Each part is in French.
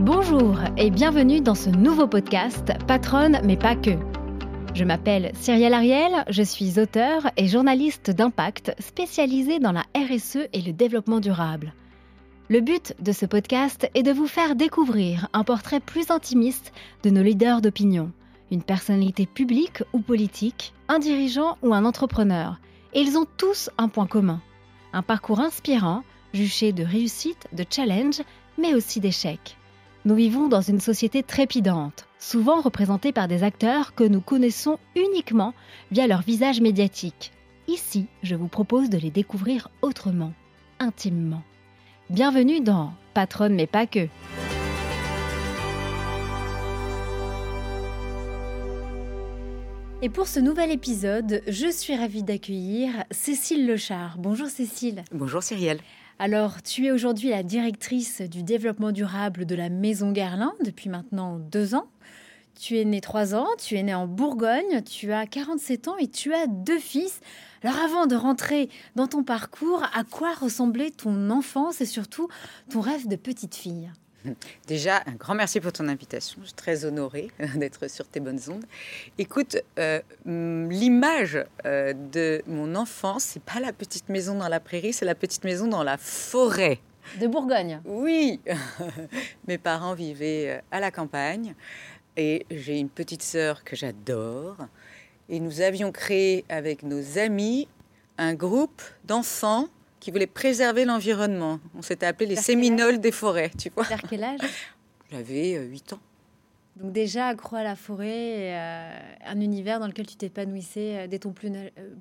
Bonjour et bienvenue dans ce nouveau podcast Patronne mais pas que. Je m'appelle Cyrielle Ariel, je suis auteur et journaliste d'impact spécialisée dans la RSE et le développement durable. Le but de ce podcast est de vous faire découvrir un portrait plus intimiste de nos leaders d'opinion, une personnalité publique ou politique, un dirigeant ou un entrepreneur. Et ils ont tous un point commun, un parcours inspirant, juché de réussite, de challenge, mais aussi d'échecs. Nous vivons dans une société trépidante, souvent représentée par des acteurs que nous connaissons uniquement via leur visage médiatique. Ici, je vous propose de les découvrir autrement, intimement. Bienvenue dans Patronne mais pas que. Et pour ce nouvel épisode, je suis ravie d'accueillir Cécile Lechard. Bonjour Cécile. Bonjour Cyrielle. Alors, tu es aujourd'hui la directrice du développement durable de la Maison Guerlain depuis maintenant deux ans. Tu es née trois ans, tu es née en Bourgogne, tu as 47 ans et tu as deux fils. Alors avant de rentrer dans ton parcours, à quoi ressemblait ton enfance et surtout ton rêve de petite fille? Déjà, un grand merci pour ton invitation. Je suis très honorée d'être sur tes bonnes ondes. Écoute, euh, l'image euh, de mon enfance, c'est pas la petite maison dans la prairie, c'est la petite maison dans la forêt. De Bourgogne Oui Mes parents vivaient euh, à la campagne et j'ai une petite sœur que j'adore. Et nous avions créé avec nos amis un groupe d'enfants qui voulait préserver l'environnement. On s'était appelé les Séminoles des forêts, tu vois. Vers quel âge J'avais 8 euh, ans. Donc déjà accro à la forêt, euh, un univers dans lequel tu t'épanouissais euh, dès ton plus,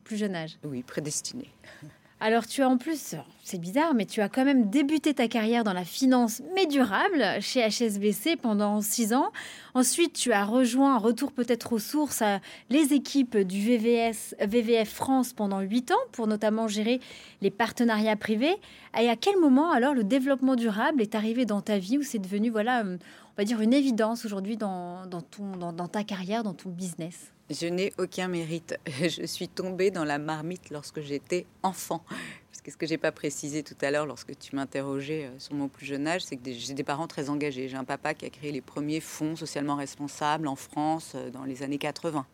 plus jeune âge. Oui, prédestiné. Alors tu as en plus, c'est bizarre, mais tu as quand même débuté ta carrière dans la finance mais durable chez HSBC pendant six ans. Ensuite, tu as rejoint, retour peut-être aux sources, les équipes du VVS, VVF France pendant huit ans pour notamment gérer les partenariats privés. Et à quel moment alors le développement durable est arrivé dans ta vie où c'est devenu, voilà, on va dire une évidence aujourd'hui dans, dans ta carrière, dans ton business? Je n'ai aucun mérite. Je suis tombée dans la marmite lorsque j'étais enfant. Parce que ce que pas précisé tout à l'heure lorsque tu m'interrogeais euh, sur mon plus jeune âge, c'est que j'ai des parents très engagés. J'ai un papa qui a créé les premiers fonds socialement responsables en France euh, dans les années 80.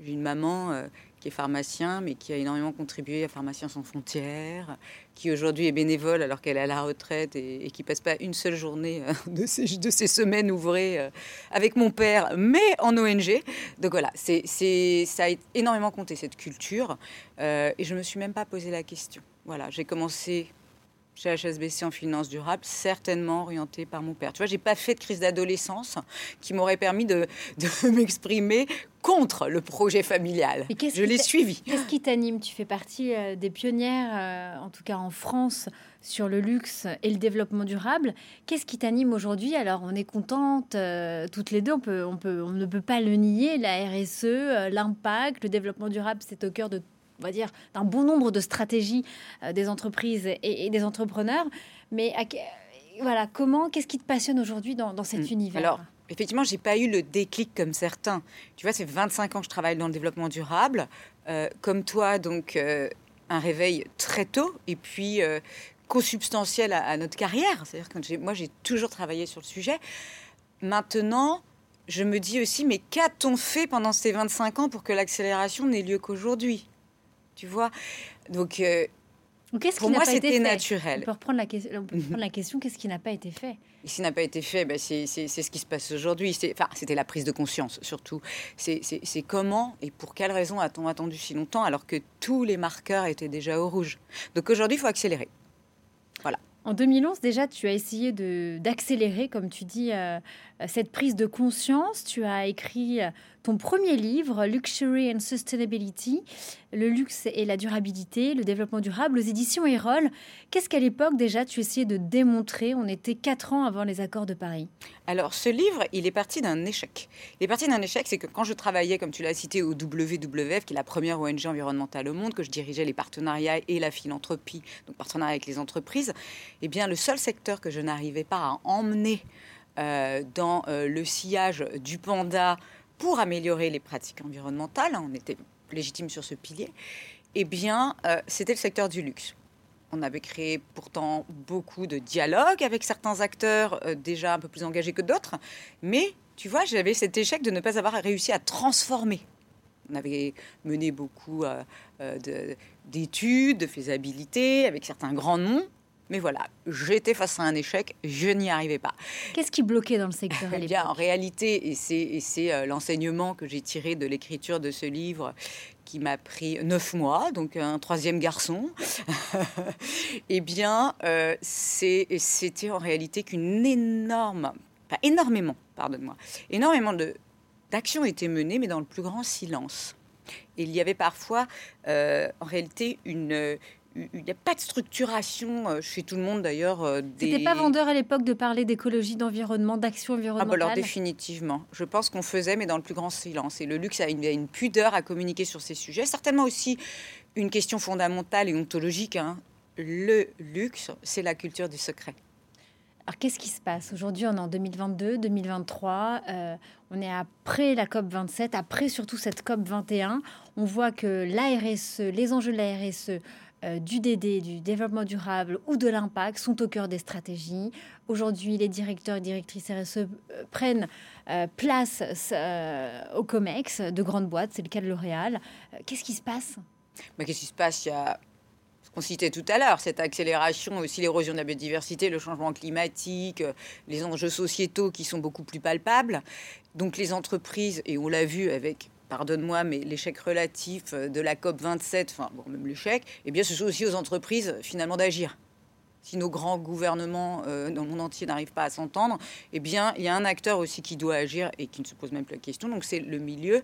J'ai une maman euh, qui est pharmacien, mais qui a énormément contribué à Pharmaciens sans frontières, qui aujourd'hui est bénévole alors qu'elle est à la retraite et, qui passe pas une seule journée euh, de, ces, semaines ouvrées euh, avec mon père, mais en ONG. Donc voilà, c'est, ça a énormément compté cette culture euh, et je me suis même pas posé la question. Voilà, j'ai commencé chez HSBC en finance durable, certainement orienté par mon père. Tu vois, j'ai pas fait de crise d'adolescence qui m'aurait permis de, m'exprimer contre le projet familial. Je l'ai suivi. Qu'est-ce qui t'anime? Tu fais partie euh, des pionnières, euh, en tout cas en France, sur le luxe et le développement durable. Qu'est-ce qui t'anime aujourd'hui? Alors, on est contente euh, toutes les deux. On peut, on peut, on ne peut pas le nier. La RSE, l'impact, le développement durable, c'est au cœur de on va dire, d'un bon nombre de stratégies euh, des entreprises et, des entrepreneurs. Mais voilà, comment, qu'est-ce qui te passionne aujourd'hui dans, cet hmm. univers? Alors, effectivement, j'ai pas eu le déclic comme certains. Tu vois, c'est 25 ans que je travaille dans le développement durable. Euh, comme toi, donc, euh, un réveil très tôt et puis consubstantiel à, à, notre carrière. C'est-à-dire que moi, j'ai toujours travaillé sur le sujet. Maintenant, je me dis aussi, mais qu'a-t-on fait pendant ces 25 ans pour que l'accélération n'ait lieu qu'aujourd'hui? Tu vois? Donc, euh, pour moi, c'était naturel. On peut reprendre la, question, la question qu'est-ce qui n'a pas été fait? Ce qui n'a pas été fait, ben, c'est ce qui se passe aujourd'hui. Enfin, c'était la prise de conscience, surtout. C'est comment et pour quelle raison a-t-on attendu si longtemps alors que tous les marqueurs étaient déjà au rouge? Donc aujourd'hui, il faut accélérer. Voilà. En 2011, déjà, tu as essayé d'accélérer, comme tu dis, euh, cette prise de conscience. Tu as écrit euh, ton premier livre, Luxury and Sustainability, le luxe et la durabilité, le développement durable, aux éditions Erol. Qu'est-ce qu'à l'époque, déjà, tu essayais de démontrer? On était quatre ans avant les accords de Paris. Alors, ce livre, il est parti d'un échec. Il est parti d'un échec, c'est que quand je travaillais, comme tu l'as cité, au WWF, qui est la première ONG environnementale au monde, que je dirigeais les partenariats et la philanthropie, donc partenariat avec les entreprises, eh bien, le seul secteur que je n'arrivais pas à emmener euh, dans euh, le sillage du panda pour améliorer les pratiques environnementales, on était légitime sur ce pilier, eh bien, euh, c'était le secteur du luxe. On avait créé pourtant beaucoup de dialogues avec certains acteurs euh, déjà un peu plus engagés que d'autres. Mais tu vois, j'avais cet échec de ne pas avoir réussi à transformer. On avait mené beaucoup euh, euh, d'études, de faisabilité avec certains grands noms. Mais voilà, j'étais face à un échec, je n'y arrivais pas. Qu'est-ce qui bloquait dans le secteur eh bien, En réalité, et c'est l'enseignement que j'ai tiré de l'écriture de ce livre qui m'a pris neuf mois, donc un troisième garçon, eh bien, euh, c'était en réalité qu'une énorme, pas énormément, pardonne-moi, énormément d'actions étaient menées, mais dans le plus grand silence. Et il y avait parfois, euh, en réalité, une, il n'y a pas de structuration euh, chez tout le monde d'ailleurs. Euh, des... C'était pas vendeur à l'époque de parler d'écologie, d'environnement, d'action environnementale. Ah bah alors définitivement. Je pense qu'on faisait, mais dans le plus grand silence. Et le luxe a une, une pudeur à communiquer sur ces sujets. Certainement aussi une question fondamentale et ontologique. Hein. Le luxe, c'est la culture du secret. Alors qu'est-ce qui se passe? Aujourd'hui, on est en 2022, 2023, euh, on est après la COP 27, après surtout cette COP 21. On voit que l'ARSE, les enjeux de la RSE, euh, du DD, du développement durable ou de l'impact sont au cœur des stratégies. Aujourd'hui, les directeurs et directrices RSE euh, prennent euh, place au COMEX de grandes boîtes, c'est le cas de L'Oréal. Qu'est-ce qui se passe? Mais Qu'est-ce qui se passe? Il y a ce qu'on citait tout à l'heure, cette accélération, aussi l'érosion de la biodiversité, le changement climatique, les enjeux sociétaux qui sont beaucoup plus palpables. Donc les entreprises, et on l'a vu avec pardonne-moi, mais l'échec relatif euh, de la COP 27, enfin, bon, même l'échec, eh bien, ce sont aussi aux entreprises, finalement, d'agir. Si nos grands gouvernements euh, dans le monde entier n'arrivent pas à s'entendre, eh bien, il y a un acteur aussi qui doit agir et qui ne se pose même plus la question. Donc, c'est le milieu,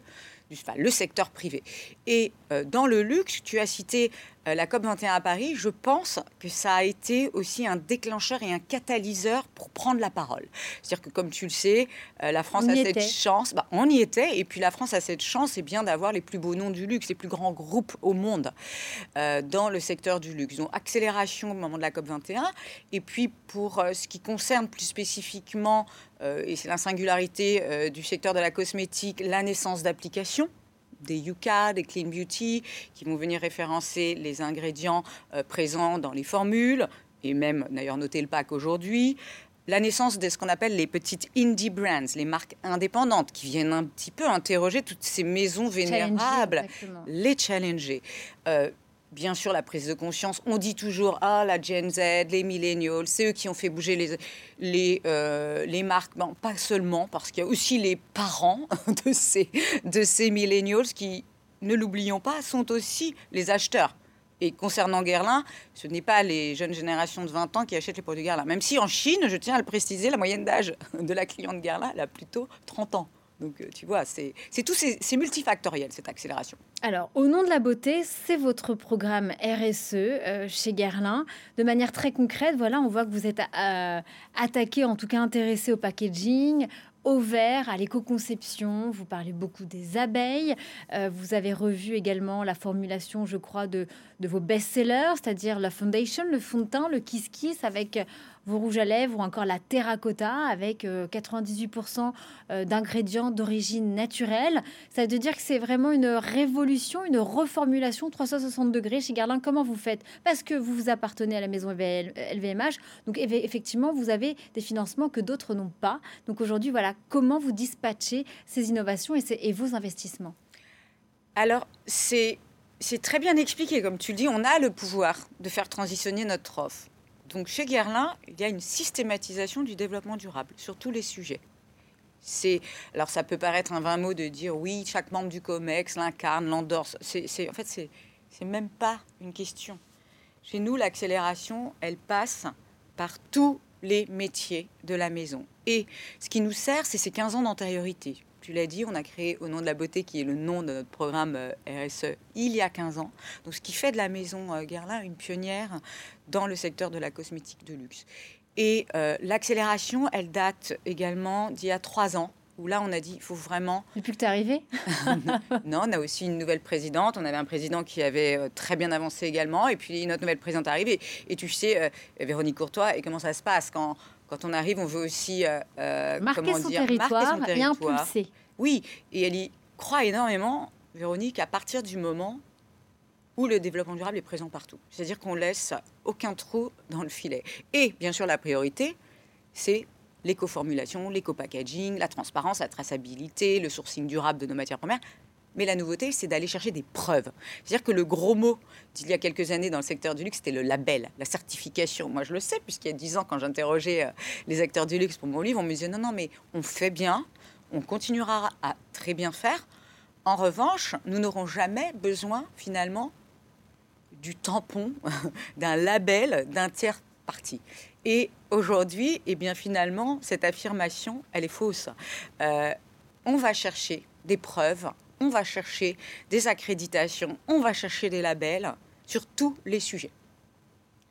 le secteur privé. Et euh, dans le luxe, tu as cité euh, la COP21 à Paris, je pense que ça a été aussi un déclencheur et un catalyseur pour prendre la parole. C'est-à-dire que, comme tu le sais, euh, la France a cette chance, bah, on y était, et puis la France a cette chance, et bien d'avoir les plus beaux noms du luxe, les plus grands groupes au monde dans le secteur du luxe. Donc, accélération au moment de la COP21, et puis pour ce qui concerne plus spécifiquement, et c'est la singularité du secteur de la cosmétique, la naissance d'applications des Yuka, des Clean Beauty, qui vont venir référencer les ingrédients euh, présents dans les formules, et même d'ailleurs noter le pack aujourd'hui. La naissance de ce qu'on appelle les petites indie brands, les marques indépendantes, qui viennent un petit peu interroger toutes ces maisons vénérables, les challenger. Euh, bien sûr la prise de conscience. On dit toujours ah la Gen Z, les millennials, c'est eux qui ont fait bouger les les, euh, les marques. Bon, pas seulement parce qu'il y a aussi les parents de ces de ces millennials qui, ne l'oublions pas, sont aussi les acheteurs. Et concernant Guerlain, ce n'est pas les jeunes générations de 20 ans qui achètent les produits Guerlain. Même si en Chine, je tiens à le préciser, la moyenne d'âge de la cliente Guerlain, elle a plutôt 30 ans. Donc, euh, tu vois, c'est tout, c'est multifactoriel, cette accélération. Alors, au nom de la beauté, c'est votre programme RSE euh, chez Guerlain. De manière très concrète, voilà, on voit que vous êtes euh, attaqué, en tout cas intéressé au packaging, au vert, à l'éco-conception. Vous parlez beaucoup des abeilles. vous avez revu également la formulation, je crois, de, de vos best-sellers, c'est-à-dire la foundation, le fond de teint, le kiss kiss avec vos rouges à lèvres ou encore la terracotta avec 98% euh, euh, d'ingrédients d'origine naturelle. Ça veut dire que c'est vraiment une révolution, une reformulation 360 degrés chez Garlin. Comment vous faites? Parce que vous vous appartenez à la maison LVMH. Donc effectivement, vous avez des financements que d'autres n'ont pas. Donc aujourd'hui, voilà, comment vous dispatchez ces innovations et, vos investissements? Alors, c'est très bien expliqué, comme tu le dis, on a le pouvoir de faire transitionner notre offre. Donc chez Guerlain, il y a une systématisation du développement durable sur tous les sujets. C'est alors ça peut paraître un vain mot de dire oui, chaque membre du Comex l'incarne, l'endorse. C'est, en fait c'est même pas une question. Chez nous, l'accélération, elle passe par tous les métiers de la maison. Et ce qui nous sert, c'est ces 15 ans d'antériorité tu l'as dit, on a créé Au nom de la beauté, qui est le nom de notre programme euh, RSE, il y a 15 ans. Donc, ce qui fait de la maison euh, Guerlain une pionnière dans le secteur de la cosmétique de luxe. Et euh, l'accélération, elle date également d'il y a trois ans, où là, on a dit, il faut vraiment... Depuis que tu es arrivée? Non, on a aussi une nouvelle présidente. On avait un président qui avait très bien avancé également. Et puis, notre nouvelle présidente arrive. Et, et tu sais, Véronique Courtois, et comment ça se passe quand quand on arrive, on veut aussi euh, euh, marquer, son territoire et impulser. Oui, et elle y croit énormément, Véronique, à partir du moment où le développement durable est présent partout. C'est-à-dire qu'on laisse aucun trou dans le filet. Et bien sûr, la priorité, c'est l'éco-formulation, l'éco-packaging, la transparence, la traçabilité, le sourcing durable de nos matières premières. Mais la nouveauté, c'est d'aller chercher des preuves. C'est-à-dire que le gros mot d'il y a quelques années dans le secteur du luxe, c'était le label, la certification. Moi, je le sais, puisqu'il y a dix ans, quand j'interrogeais euh, les acteurs du luxe pour mon livre, on me disait non, non, mais on fait bien, on continuera à très bien faire. En revanche, nous n'aurons jamais besoin, finalement, du tampon, d'un label, d'un tiers parti. Et aujourd'hui, eh bien finalement, cette affirmation, elle est fausse. Euh, on va chercher des preuves, on va chercher des accréditations, on va chercher des labels sur tous les sujets.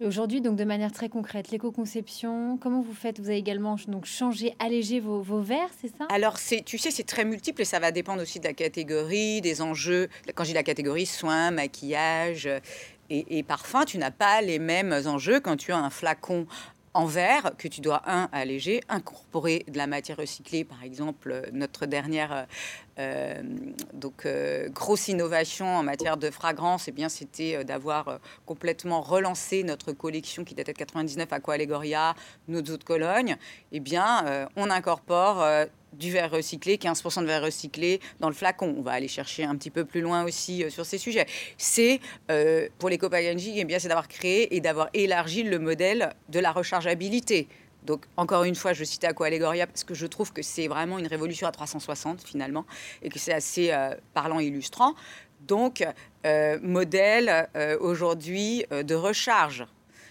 Aujourd'hui, donc de manière très concrète, l'éco-conception, comment vous faites? Vous avez également donc changé, allégé vos, vos verres, c'est ça? Alors, c'est, tu sais, c'est très multiple et ça va dépendre aussi de la catégorie, des enjeux. Quand je dis la catégorie soins, maquillage et, et parfum, tu n'as pas les mêmes enjeux quand tu as un flacon en verre que tu dois, un, alléger, incorporer de la matière recyclée. Par exemple, notre dernière euh, donc, euh, grosse innovation en matière de fragrance, et eh bien, c'était euh, d'avoir complètement relancé notre collection qui datait de 99 Aqua Allegoria, nos eaux de Cologne. Eh bien, on incorpore du verre recyclé, 15% de verre recyclé dans le flacon. On va aller chercher un petit peu plus loin aussi sur ces sujets. C'est, pour les packaging, eh bien, c'est d'avoir créé et d'avoir élargi le modèle de la rechargeabilité. Donc, encore une fois, je cite Aqua Allegoria parce que je trouve que c'est vraiment une révolution à 360 finalement et que c'est assez euh, parlant illustrant. Donc, euh, modèle euh, aujourd'hui de recharge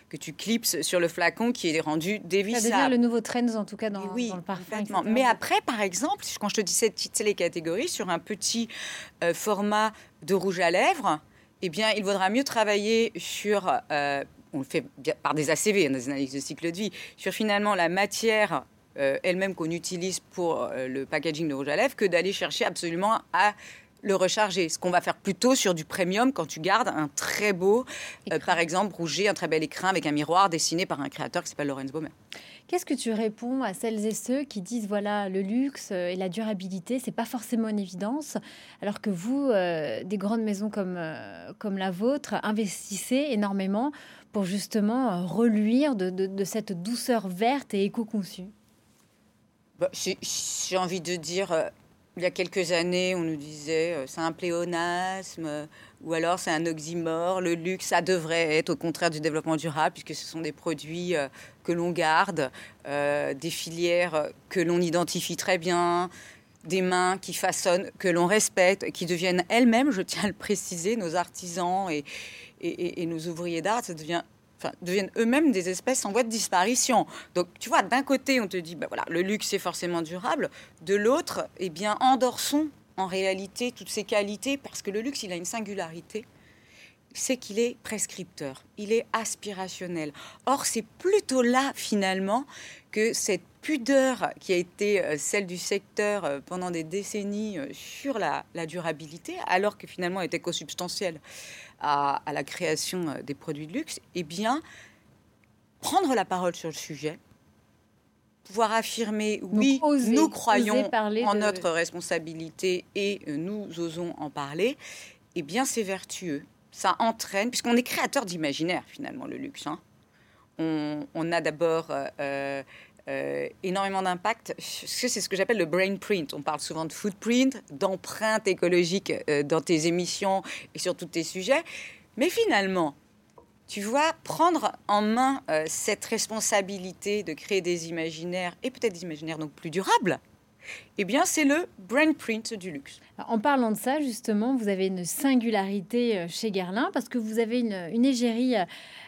que tu clipses sur le flacon qui est rendu dévissable. Ça devient le nouveau trend en tout cas dans, oui, le parfum. Mais après, par exemple, quand je te dis cette, les catégories, sur un petit format de rouge à lèvres, eh bien, il vaudra mieux travailler sur on le fait par des ACV, hein, des analyses de cycle de vie, sur finalement la matière euh, elle-même qu'on utilise pour euh, le packaging de rouge à lèvres, que d'aller chercher absolument à le recharger. Ce qu'on va faire plutôt sur du premium quand tu gardes un très beau, euh, par exemple, rouget, un très bel écrin avec un miroir dessiné par un créateur qui s'appelle Lorenz Baumer. Qu'est-ce que tu réponds à celles et ceux qui disent voilà le luxe et la durabilité c'est pas forcément une évidence alors que vous des grandes maisons comme comme la vôtre investissez énormément pour justement euh, reluire de, cette douceur verte et éco-conçue? Bah, J'ai envie de dire, euh, il y a quelques années, on nous disait euh, c'est un pléonasme ou alors c'est un oxymore. Le luxe, ça devrait être au contraire du développement durable puisque ce sont des produits que l'on garde, des filières que l'on identifie très bien, des mains qui façonnent, que l'on respecte, qui deviennent elles-mêmes, je tiens à le préciser, nos artisans et, et, nos ouvriers d'art, ça devient Deviennent eux-mêmes des espèces en voie de disparition. Donc, tu vois, d'un côté, on te dit, ben voilà, le luxe est forcément durable. De l'autre, eh bien, endorsons en réalité toutes ces qualités parce que le luxe, il a une singularité c'est qu'il est prescripteur, il est aspirationnel. Or, c'est plutôt là, finalement, que cette pudeur qui a été euh, celle du secteur euh, pendant des décennies euh, sur la, durabilité, alors que finalement elle était consubstantielle à, à, la création des produits de luxe, eh bien, prendre la parole sur le sujet, pouvoir affirmer oui, nous croyons en notre responsabilité et nous osons en parler, eh bien c'est vertueux ça entraîne, puisqu'on est créateur d'imaginaire finalement, le luxe. Hein. On, a d'abord euh, euh, énormément d'impact. C'est ce que j'appelle le brain print. On parle souvent de footprint, d'empreinte écologique euh, dans tes émissions et sur tous tes sujets. Mais finalement, tu vois, prendre en main cette responsabilité de créer des imaginaires et peut-être des imaginaires donc plus durables, eh bien, c'est le brand print du luxe. En parlant de ça, justement, vous avez une singularité euh, chez Guerlain parce que vous avez une, égérie euh,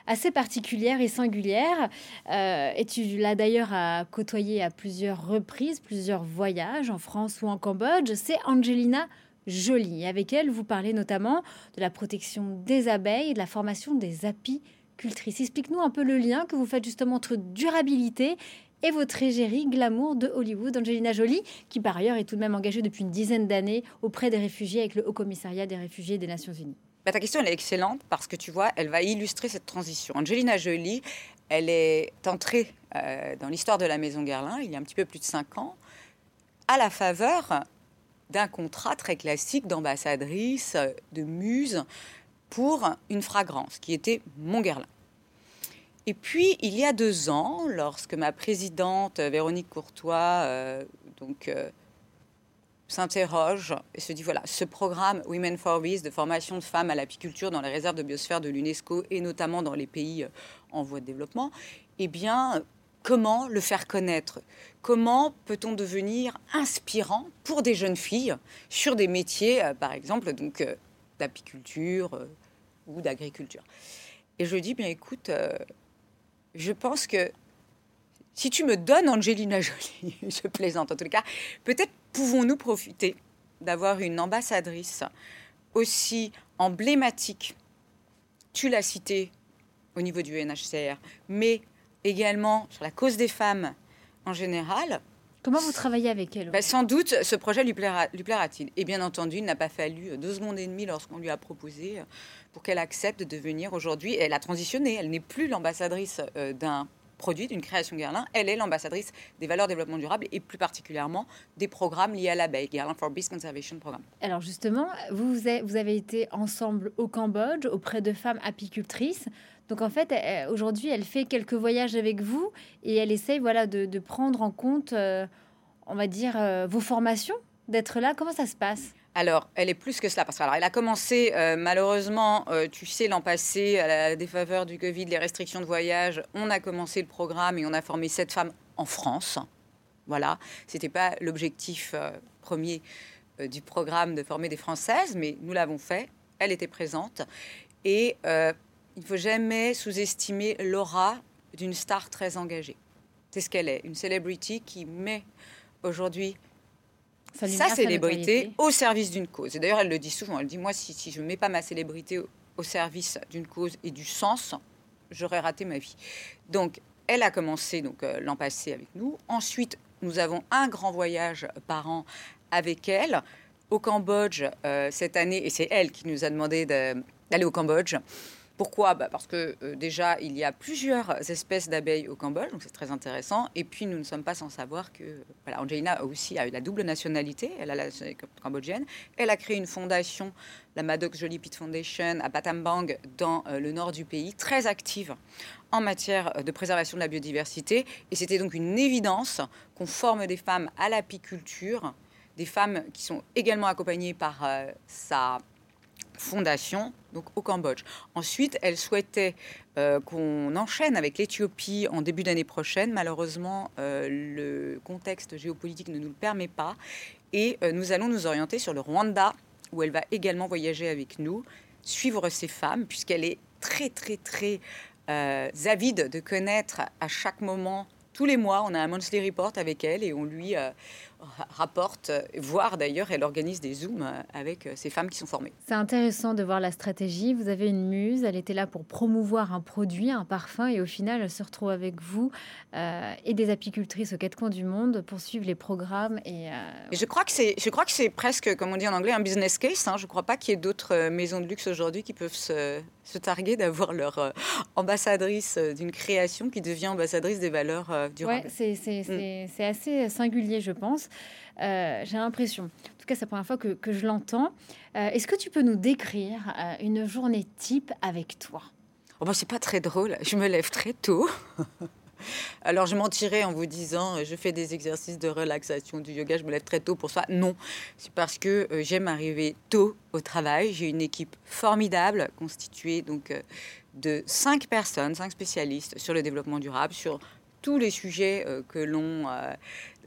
assez particulière et singulière. Euh, et tu l'as d'ailleurs côtoyé à plusieurs reprises, plusieurs voyages en France ou en Cambodge. C'est Angelina Jolie. Avec elle, vous parlez notamment de la protection des abeilles et de la formation des apicultrices. Explique-nous un peu le lien que vous faites justement entre durabilité et votre égérie glamour de Hollywood, Angelina Jolie, qui par ailleurs est tout de même engagée depuis une dizaine d'années auprès des réfugiés avec le Haut Commissariat des réfugiés des Nations Unies. Bah, ta question est excellente parce que tu vois, elle va illustrer cette transition. Angelina Jolie, elle est entrée euh, dans l'histoire de la Maison Guerlain il y a un petit peu plus de cinq ans, à la faveur d'un contrat très classique d'ambassadrice, de muse, pour une fragrance qui était mon Guerlain. Et puis, il y a deux ans, lorsque ma présidente Véronique Courtois euh, donc, euh, s'interroge et se dit voilà, ce programme Women for Peace de formation de femmes à l'apiculture dans les réserves de biosphère de l'UNESCO et notamment dans les pays euh, en voie de développement, eh bien, comment le faire connaître? Comment peut-on devenir inspirant pour des jeunes filles sur des métiers, par exemple, donc d'apiculture ou d'agriculture? Et je dis bien écoute je pense que si tu me donnes Angelina Jolie, je plaisante en tout cas, peut-être pouvons-nous profiter d'avoir une ambassadrice aussi emblématique. Tu l'as cité au niveau du NHCR, mais également sur la cause des femmes en général. Comment vous travaillez avec elle ben, Sans doute, ce projet lui, plaira, lui plaira-t-il. Et bien entendu, il n'a pas fallu deux secondes et demie lorsqu'on lui a proposé pour qu'elle accepte de devenir aujourd'hui. Elle a transitionné, elle n'est plus l'ambassadrice euh, d'un produit, d'une création Guerlain, elle est l'ambassadrice des valeurs de développement durable et plus particulièrement des programmes liés à l'abeille, Guerlain for Bees Conservation Programme. Alors justement, vous, vous avez été ensemble au Cambodge auprès de femmes apicultrices. Donc en fait, aujourd'hui, elle fait quelques voyages avec vous et elle essaye voilà, de, prendre en compte, euh, on va dire, euh, vos formations, d'être là. Comment ça se passe? Alors, elle est plus que cela, parce qu'elle a commencé, euh, malheureusement, tu sais, l'an passé, à la défaveur du Covid, les restrictions de voyage, on a commencé le programme et on a formé sept femmes en France. Voilà, c'était pas l'objectif premier du programme de former des Françaises, mais nous l'avons fait. Elle était présente. Et il ne faut jamais sous-estimer l'aura d'une star très engagée. C'est ce qu'elle est, une célébrité qui met aujourd'hui sa célébrité au service d'une cause. Et d'ailleurs, elle le dit souvent. Elle dit Moi, si, si je ne mets pas ma célébrité au, service d'une cause et du sens, j'aurais raté ma vie. Donc, elle a commencé donc euh, l'an passé avec nous. Ensuite, nous avons un grand voyage par an avec elle au Cambodge euh, cette année. Et c'est elle qui nous a demandé d'aller au Cambodge. Pourquoi bah, Parce que euh, déjà, il y a plusieurs espèces d'abeilles au Cambodge, donc c'est très intéressant. Et puis, nous ne sommes pas sans savoir que voilà, Angelina aussi a eu la double nationalité, elle a la nationalité cambodgienne. Elle a créé une fondation, la Maddox Jolie Pit Foundation, à Battambang, dans euh, le nord du pays, très active en matière euh, de préservation de la biodiversité. Et c'était donc une évidence qu'on forme des femmes à l'apiculture, des femmes qui sont également accompagnées par sa fondation donc au Cambodge. Ensuite, elle souhaitait euh, qu'on enchaîne avec l'Éthiopie en début d'année prochaine. Malheureusement, euh, le contexte géopolitique ne nous le permet pas. Et euh, nous allons nous orienter sur le Rwanda, où elle va également voyager avec nous, suivre ces femmes, puisqu'elle est très, très, très avide de connaître à chaque moment tous les mois, on a un monthly report avec elle et on lui, rapporte, voire d'ailleurs, elle organise des Zooms avec euh, ces femmes qui sont formées. C'est intéressant de voir la stratégie. Vous avez une muse, elle était là pour promouvoir un produit, un parfum, et au final, elle se retrouve avec vous euh, et des apicultrices aux quatre coins du monde pour suivre les programmes. Et, euh, je crois que c'est, je crois que c'est presque, comme on dit en anglais, un business case. Hein. Je ne crois pas qu'il y ait d'autres maisons de luxe aujourd'hui qui peuvent se, se targuer d'avoir leur ambassadrice d'une création qui devient ambassadrice des valeurs durables. Ouais, c'est, c'est, mm. c'est assez singulier, je pense. Euh, j'ai l'impression, en tout cas c'est la première fois que, je l'entends. Euh, est-ce que tu peux nous décrire euh, une journée type avec toi? Oh bah, C'est pas très drôle, je me lève très tôt. Alors je mentirais en vous disant je fais des exercices de relaxation, du yoga, je me lève très tôt pour ça. Non, c'est parce que j'aime arriver tôt au travail. J'ai une équipe formidable constituée donc de cinq personnes, cinq spécialistes sur le développement durable, sur tous les sujets que l'on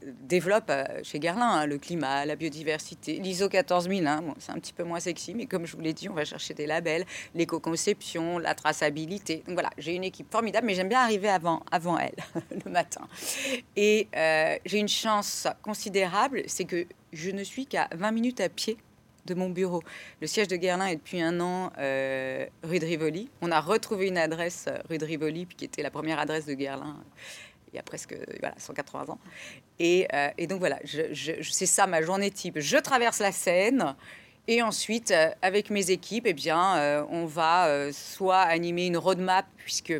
développe euh, chez Guerlain, hein, le climat, la biodiversité, l'ISO 14000, hein, c'est un petit peu moins sexy, mais comme je vous l'ai dit, on va chercher des labels, l'éco-conception, la traçabilité. Donc voilà, j'ai une équipe formidable, mais j'aime bien arriver avant, avant elle, le matin. Et euh, j'ai une chance considérable, c'est que je ne suis qu'à 20 minutes à pied de mon bureau. Le siège de Guerlain est depuis un an euh, rue de Rivoli. On a retrouvé une adresse rue de Rivoli, qui était la première adresse de Guerlain il y a presque voilà, 180 ans. Et, euh, et donc voilà, je, c'est ça ma journée type. Je traverse la Seine. Et ensuite, euh, avec mes équipes, eh bien, euh, on va soit animer une roadmap, puisque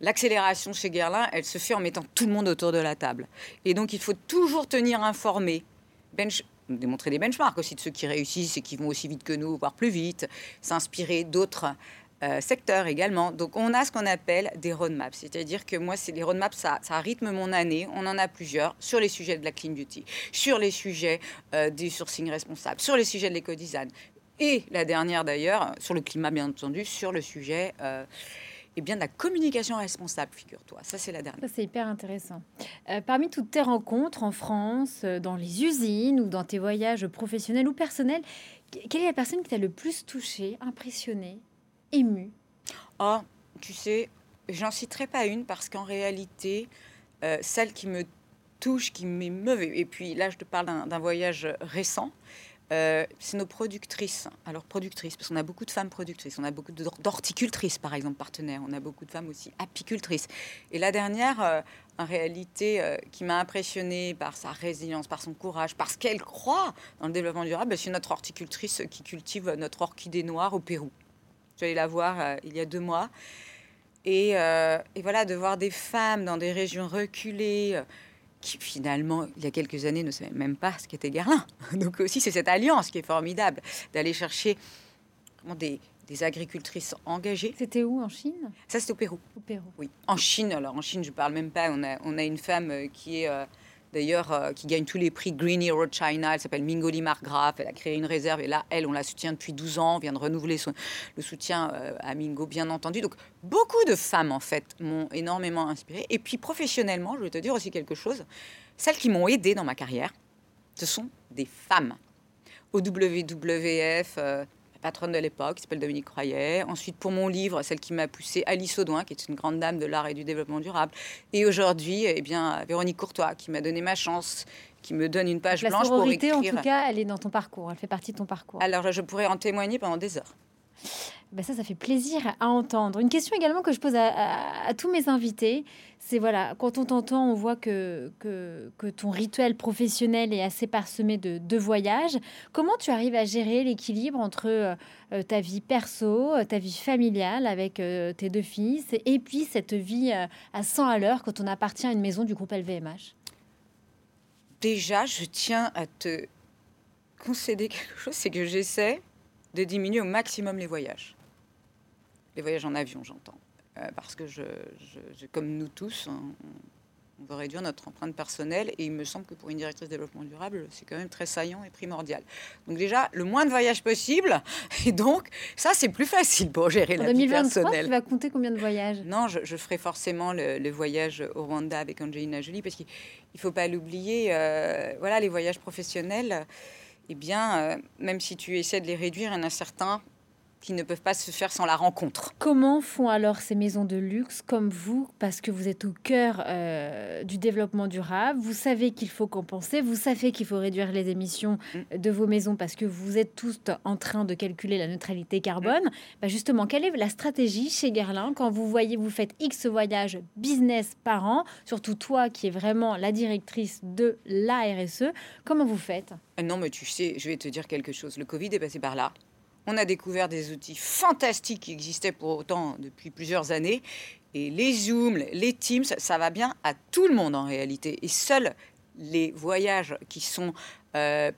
l'accélération chez Guerlain, elle se fait en mettant tout le monde autour de la table. Et donc, il faut toujours tenir informé. Bench, démontrer des benchmarks aussi de ceux qui réussissent et qui vont aussi vite que nous, voire plus vite, s'inspirer d'autres euh, secteurs également. Donc on a ce qu'on appelle des roadmaps, c'est-à-dire que moi, c'est les roadmaps, ça, ça rythme mon année. On en a plusieurs sur les sujets de la clean beauty, sur les sujets euh, du sourcing responsable, sur les sujets de l'éco-design. Et la dernière d'ailleurs, sur le climat bien entendu, sur le sujet euh, eh bien, de la communication responsable, figure-toi. Ça, c'est la dernière. Ça, c'est hyper intéressant. Euh, parmi toutes tes rencontres en France, euh, dans les usines ou dans tes voyages professionnels ou personnels, quelle est la personne qui t'a le plus touché, impressionné, ému Oh, tu sais, j'en citerai pas une parce qu'en réalité, euh, celle qui me touche, qui m'émeut, et puis là, je te parle d'un voyage récent, euh, c'est nos productrices. Alors, productrices, parce qu'on a beaucoup de femmes productrices. On a beaucoup d'horticultrices, par exemple, partenaires. On a beaucoup de femmes aussi apicultrices. Et la dernière, euh, en réalité, qui m'a impressionnée par sa résilience, par son courage, parce qu'elle croit dans le développement durable, c'est notre horticultrice qui cultive notre orchidée noire au Pérou. Je suis la voir il y a deux mois. Et, et, voilà, de voir des femmes dans des régions reculées qui finalement, il y a quelques années, ne savait même pas ce qu'était Guerlain. Donc aussi, c'est cette alliance qui est formidable, d'aller chercher des, des agricultrices engagées. C'était où en Chine? Ça, c'était au Pérou. Au Pérou. Oui. En Chine, alors en Chine, je ne parle même pas. On a, on a une femme euh, qui est... Euh, d'ailleurs, euh, qui gagne tous les prix Green Hero China. Elle s'appelle Mingoli Margraf. Elle a créé une réserve et là, elle, on la soutient depuis 12 ans. On vient de renouveler le soutien à Mingo, bien entendu. Donc, beaucoup de femmes, en fait, m'ont énormément inspirée. Et puis, professionnellement, je vais te dire aussi quelque chose. Celles qui m'ont aidée dans ma carrière, ce sont des femmes. Au WWF, patronne de l'époque, qui s'appelle Dominique Croyet. Ensuite, pour mon livre, celle qui m'a poussé, Alice Audouin, qui est une grande dame de l'art et du développement durable. Et aujourd'hui, eh bien, Véronique Courtois, qui m'a donné ma chance, qui me donne une page blanche pour écrire. en tout cas, elle est dans ton parcours, elle fait partie de ton parcours. Alors, je pourrais en témoigner pendant des heures. Ben ça, ça fait plaisir à entendre. Une question également que je pose à, tous mes invités, c'est voilà, quand on t'entend, on voit que, que, ton rituel professionnel est assez parsemé de, de voyages. Comment tu arrives à gérer l'équilibre entre euh, ta vie perso, ta vie familiale avec euh, tes deux fils, et puis cette vie euh, à 100 à l'heure quand on appartient à une maison du groupe LVMH Déjà, je tiens à te concéder quelque chose, c'est que j'essaie de diminuer au maximum les voyages les voyages en avion, j'entends. Euh, parce que, je, comme nous tous, on, veut réduire notre empreinte personnelle et il me semble que pour une directrice de développement durable, c'est quand même très saillant et primordial. Donc déjà, le moins de voyages possible et donc ça, c'est plus facile pour gérer la vie personnelle. tu vas compter combien de voyages? Non, je, ferai forcément le, voyage au Rwanda avec Angelina Jolie parce qu'il ne faut pas l'oublier, euh, voilà, les voyages professionnels, eh bien, euh, même si tu essaies de les réduire, il y en a certains qui ne peuvent pas se faire sans la rencontre. Comment font alors ces maisons de luxe comme vous, parce que vous êtes au cœur euh, du développement durable, vous savez qu'il faut compenser, vous savez qu'il faut réduire les émissions mm. de vos maisons parce que vous êtes tous en train de calculer la neutralité carbone. Mm. Bah, justement, quelle est la stratégie chez Guerlain quand vous voyez, vous faites X voyages business par an, surtout toi qui es vraiment la directrice de la RSE, comment vous faites? Euh, Non, mais tu sais, je vais te dire quelque chose. Le Covid est passé par là. On a découvert des outils fantastiques qui existaient pour autant depuis plusieurs années. Et les Zooms, les Teams, ça va bien à tout le monde en réalité. Et seuls les voyages qui sont euh,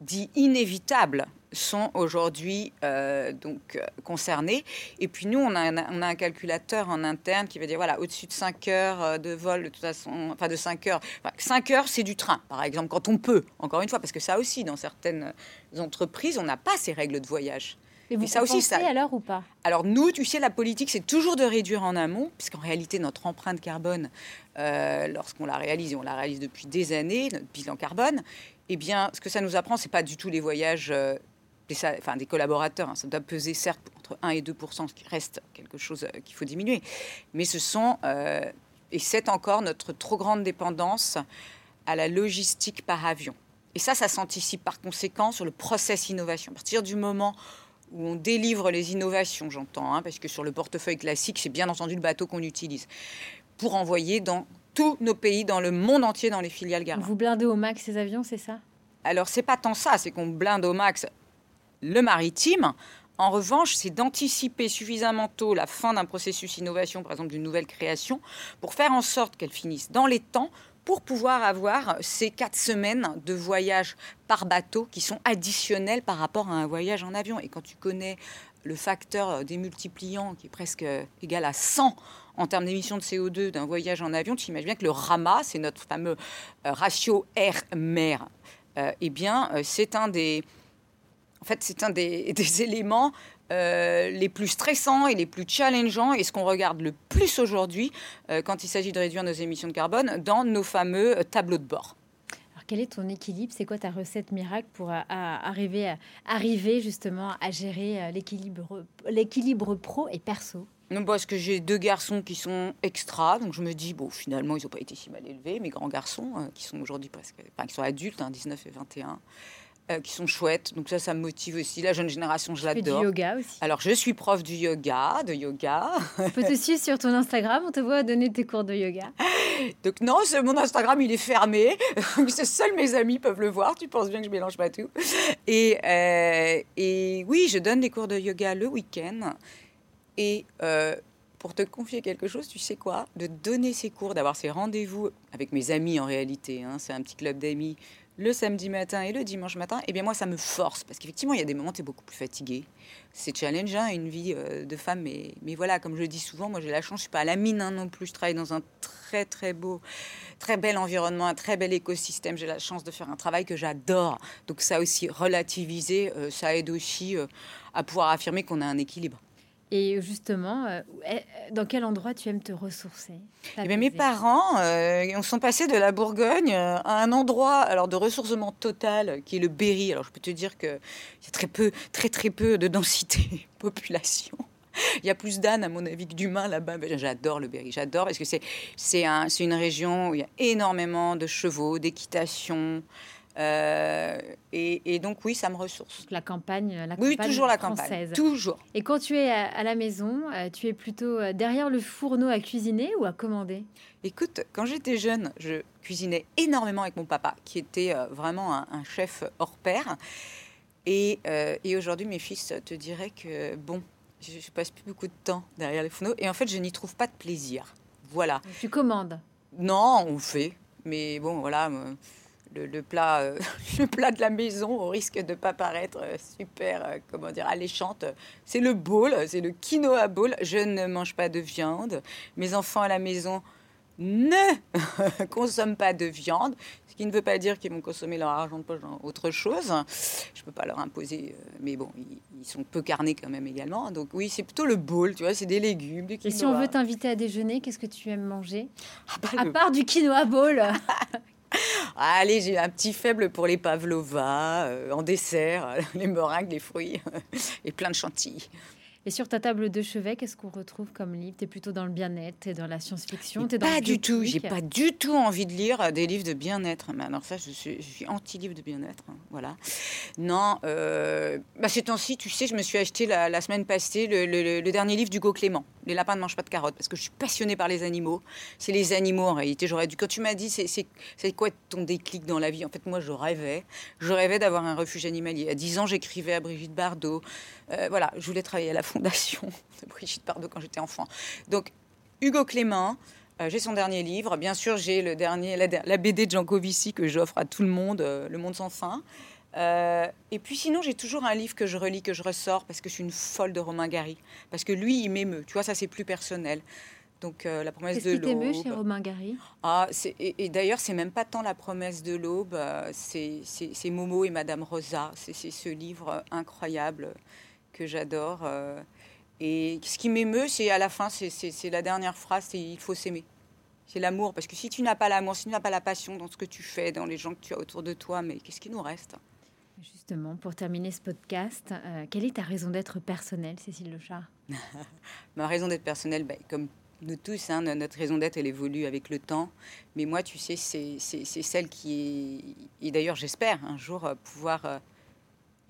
dits inévitables sont aujourd'hui euh, donc euh, concernés. Et puis nous, on a, un, on a, un, calculateur en interne qui va dire voilà, au-dessus de 5 heures euh, de vol, de toute façon, enfin de 5 heures. 5 heures, c'est du train, par exemple, quand on peut, encore une fois, parce que ça aussi, dans certaines entreprises, on n'a pas ces règles de voyage. Et vous ça aussi, ça. alors ou pas? Alors nous, tu sais, la politique, c'est toujours de réduire en amont, puisqu'en réalité, notre empreinte carbone, lorsqu'on la réalise, et on la réalise depuis des années, notre bilan carbone, eh bien, ce que ça nous apprend, c'est pas du tout les voyages des, enfin, des collaborateurs. Hein. ça doit peser certes entre 1 et 2% ce qui reste quelque chose euh, qu'il faut diminuer. Mais ce sont, euh, et c'est encore notre trop grande dépendance à la logistique par avion. Et ça, ça s'anticipe par conséquent sur le process innovation. À partir du moment où on délivre les innovations, j'entends, hein, parce que sur le portefeuille classique, c'est bien entendu le bateau qu'on utilise, pour envoyer dans tous nos pays, dans le monde entier, dans les filiales Garmin. Vous blindez au max ces avions, c'est ça? Alors, c'est pas tant ça, c'est qu'on blinde au max le maritime. En revanche, c'est d'anticiper suffisamment tôt la fin d'un processus innovation, par exemple d'une nouvelle création, pour faire en sorte qu'elle finisse dans les temps pour pouvoir avoir ces quatre semaines de voyage par bateau qui sont additionnels par rapport à un voyage en avion. Et quand tu connais le facteur démultipliant qui est presque égal à 100 en termes d'émissions de CO2 d'un voyage en avion, tu imagines bien que le RAMA, c'est notre fameux euh, ratio air-mer, euh, eh bien, euh, c'est un des, en fait, c'est un des, éléments les plus stressants et les plus challengeants et ce qu'on regarde le plus aujourd'hui quand il s'agit de réduire nos émissions de carbone dans nos fameux tableaux de bord. Quel est ton équilibre? C'est quoi ta recette miracle pour arriver, arriver justement à gérer l'équilibre pro et perso? Non, parce que j'ai deux garçons qui sont extra, donc je me dis, bon, finalement, ils n'ont pas été si mal élevés, mes grands garçons, euh, qui sont aujourd'hui presque, enfin, qui sont adultes, 19 hein, et 21, euh, qui sont chouettes. Donc ça, ça me motive aussi. La jeune génération, je l'adore. du yoga aussi. Alors, je suis prof du yoga, de yoga. On peut te suivre sur ton Instagram, on te voit donner tes cours de yoga. Donc non, mon Instagram, il est fermé. Seuls mes amis peuvent le voir. Tu penses bien que je mélange pas tout. Et, euh, et oui, je donne des cours de yoga le week-end. Et euh, pour te confier quelque chose, tu sais quoi? De donner ces cours, d'avoir ces rendez-vous avec mes amis en réalité, hein, c'est un petit club d'amis, le samedi matin et le dimanche matin, eh bien moi ça me force, parce qu'effectivement il y a des moments où tu es beaucoup plus fatigué. C'est challengeant une vie euh, de femme, mais, mais voilà, comme je le dis souvent, moi j'ai la chance, je suis pas à la mine hein, non plus, je travaille dans un très très beau, très bel environnement, un très bel écosystème, j'ai la chance de faire un travail que j'adore. Donc ça aussi, relativiser, euh, ça aide aussi à pouvoir affirmer qu'on a un équilibre. Et justement, euh, dans quel endroit tu aimes te ressourcer? Eh bien, Mes parents euh, sont passés de la Bourgogne euh, à un endroit alors de ressourcement total qui est le Berry. Alors je peux te dire qu'il y a très peu, très très peu de densité population. Il y a plus d'ânes, à mon avis, que d'humains là-bas. J'adore le Berry, j'adore parce que c'est un, une région où il y a énormément de chevaux, d'équitation. Euh, et, donc oui, ça me ressource. La campagne, la oui, toujours la campagne, toujours. Et quand tu es à, la maison, euh, tu es plutôt euh, derrière le fourneau à cuisiner ou à commander? Écoute, quand j'étais jeune, je cuisinais énormément avec mon papa, qui était vraiment un, chef hors pair. Et, et aujourd'hui, mes fils te diraient que bon, je, je passe plus beaucoup de temps derrière les fourneaux, et en fait, je n'y trouve pas de plaisir. Voilà. Tu commandes? Non, on fait, mais bon, voilà le, plat, euh, le plat de la maison, au risque de ne pas paraître euh, super, euh, comment dire, alléchante, c'est le bowl, c'est le quinoa bowl. Je ne mange pas de viande. Mes enfants à la maison ne consomment pas de viande, ce qui ne veut pas dire qu'ils vont consommer leur argent de poche dans autre chose. Je ne peux pas leur imposer, mais bon, ils, sont peu carnés quand même également. Donc oui, c'est plutôt le bowl, tu vois, c'est des légumes, du quinoa. Et si on veut t'inviter à déjeuner, qu'est-ce que tu aimes manger? Ah bah, À part du quinoa bowl Allez, j'ai un petit faible pour les pavlova, euh, en dessert, les meringues, les fruits et plein de chantilly. Et sur ta table de chevet, qu'est-ce qu'on retrouve comme livre? Tu es plutôt dans le bien-être, tu es dans la science-fiction Pas du tout, j'ai pas du tout envie de lire des livres de bien-être. Mais alors ça, je suis, anti-livre de bien-être. Hein, voilà. Non, euh, bah ces temps-ci, tu sais, je me suis acheté la, semaine passée le, dernier livre d'Hugo Clément, Les lapins ne mangent pas de carottes, parce que je suis passionnée par les animaux. C'est les animaux en réalité. J'aurais dû, quand tu m'as dit, c'est quoi ton déclic dans la vie? En fait, moi, je rêvais. Je rêvais d'avoir un refuge animalier. À 10 ans, j'écrivais à Brigitte Bardot. Euh, voilà, je voulais travailler à la fondation de Brigitte Bardot quand j'étais enfant. Donc, Hugo Clément, euh, j'ai son dernier livre. Bien sûr, j'ai le dernier, la, BD de Jean Covici que j'offre à tout le monde, euh, Le Monde sans fin. et puis sinon, j'ai toujours un livre que je relis, que je ressors, parce que je suis une folle de Romain Gary. Parce que lui, il m'émeut. Tu vois, ça, c'est plus personnel. Donc la promesse de l'aube. Qu'est-ce qui t'émeut chez Romain Gary? Ah, Et, et d'ailleurs, c'est même pas tant la promesse de l'aube, c'est Momo et Madame Rosa. C'est ce livre incroyable que j'adore. Euh, et ce qui m'émeut, c'est à la fin, c'est la dernière phrase, c'est il faut s'aimer. C'est l'amour, parce que si tu n'as pas l'amour, si tu n'as pas la passion dans ce que tu fais, dans les gens que tu as autour de toi, mais qu'est-ce qui nous reste? Justement, pour terminer ce podcast, euh, quelle est ta raison d'être personnelle, Cécile Lechard Ma raison d'être personnelle, ben, comme nous tous, hein, notre raison d'être, elle évolue avec le temps. Mais moi, tu sais, c'est celle qui est... Et d'ailleurs, j'espère un jour euh, pouvoir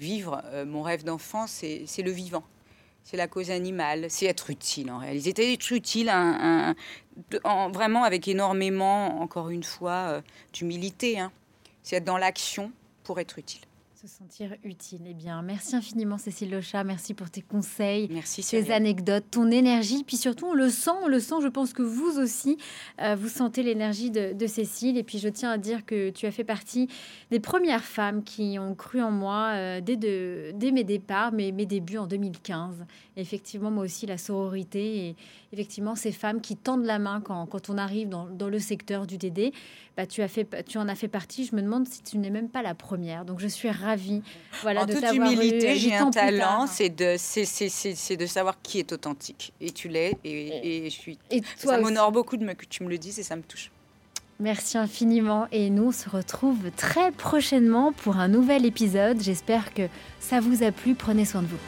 vivre euh, mon rêve d'enfant, c'est le vivant. C'est la cause animale, c'est être utile en réalité. Être utile vraiment avec énormément, encore une fois, euh, d'humilité. Hein. C'est être dans l'action pour être utile. Se sentir utile. Eh bien, merci infiniment, Cécile Locha. Merci pour tes conseils, merci, tes anecdotes, ton énergie. Puis surtout, on le sent, on le sent. Je pense que vous aussi, euh, vous sentez l'énergie de, Cécile. Et puis, je tiens à dire que tu as fait partie des premières femmes qui ont cru en moi euh, dès, de, dès mes départs, mes, mes débuts en 2015. effectivement, moi aussi, la sororité et effectivement ces femmes qui tendent la main quand, quand on arrive dans, dans, le secteur du DD. Bah, tu, as fait, tu en as fait partie. Je me demande si tu n'es même pas la première. Donc, je suis ravie voilà, en de toute humilité, j'ai un talent, c'est de, c'est, de savoir qui est authentique. Et tu l'es. Et, je suis. Et ça m'honore beaucoup de me, que tu me le dises et ça me touche. Merci infiniment et nous on se retrouve très prochainement pour un nouvel épisode. J'espère que ça vous a plu. Prenez soin de vous.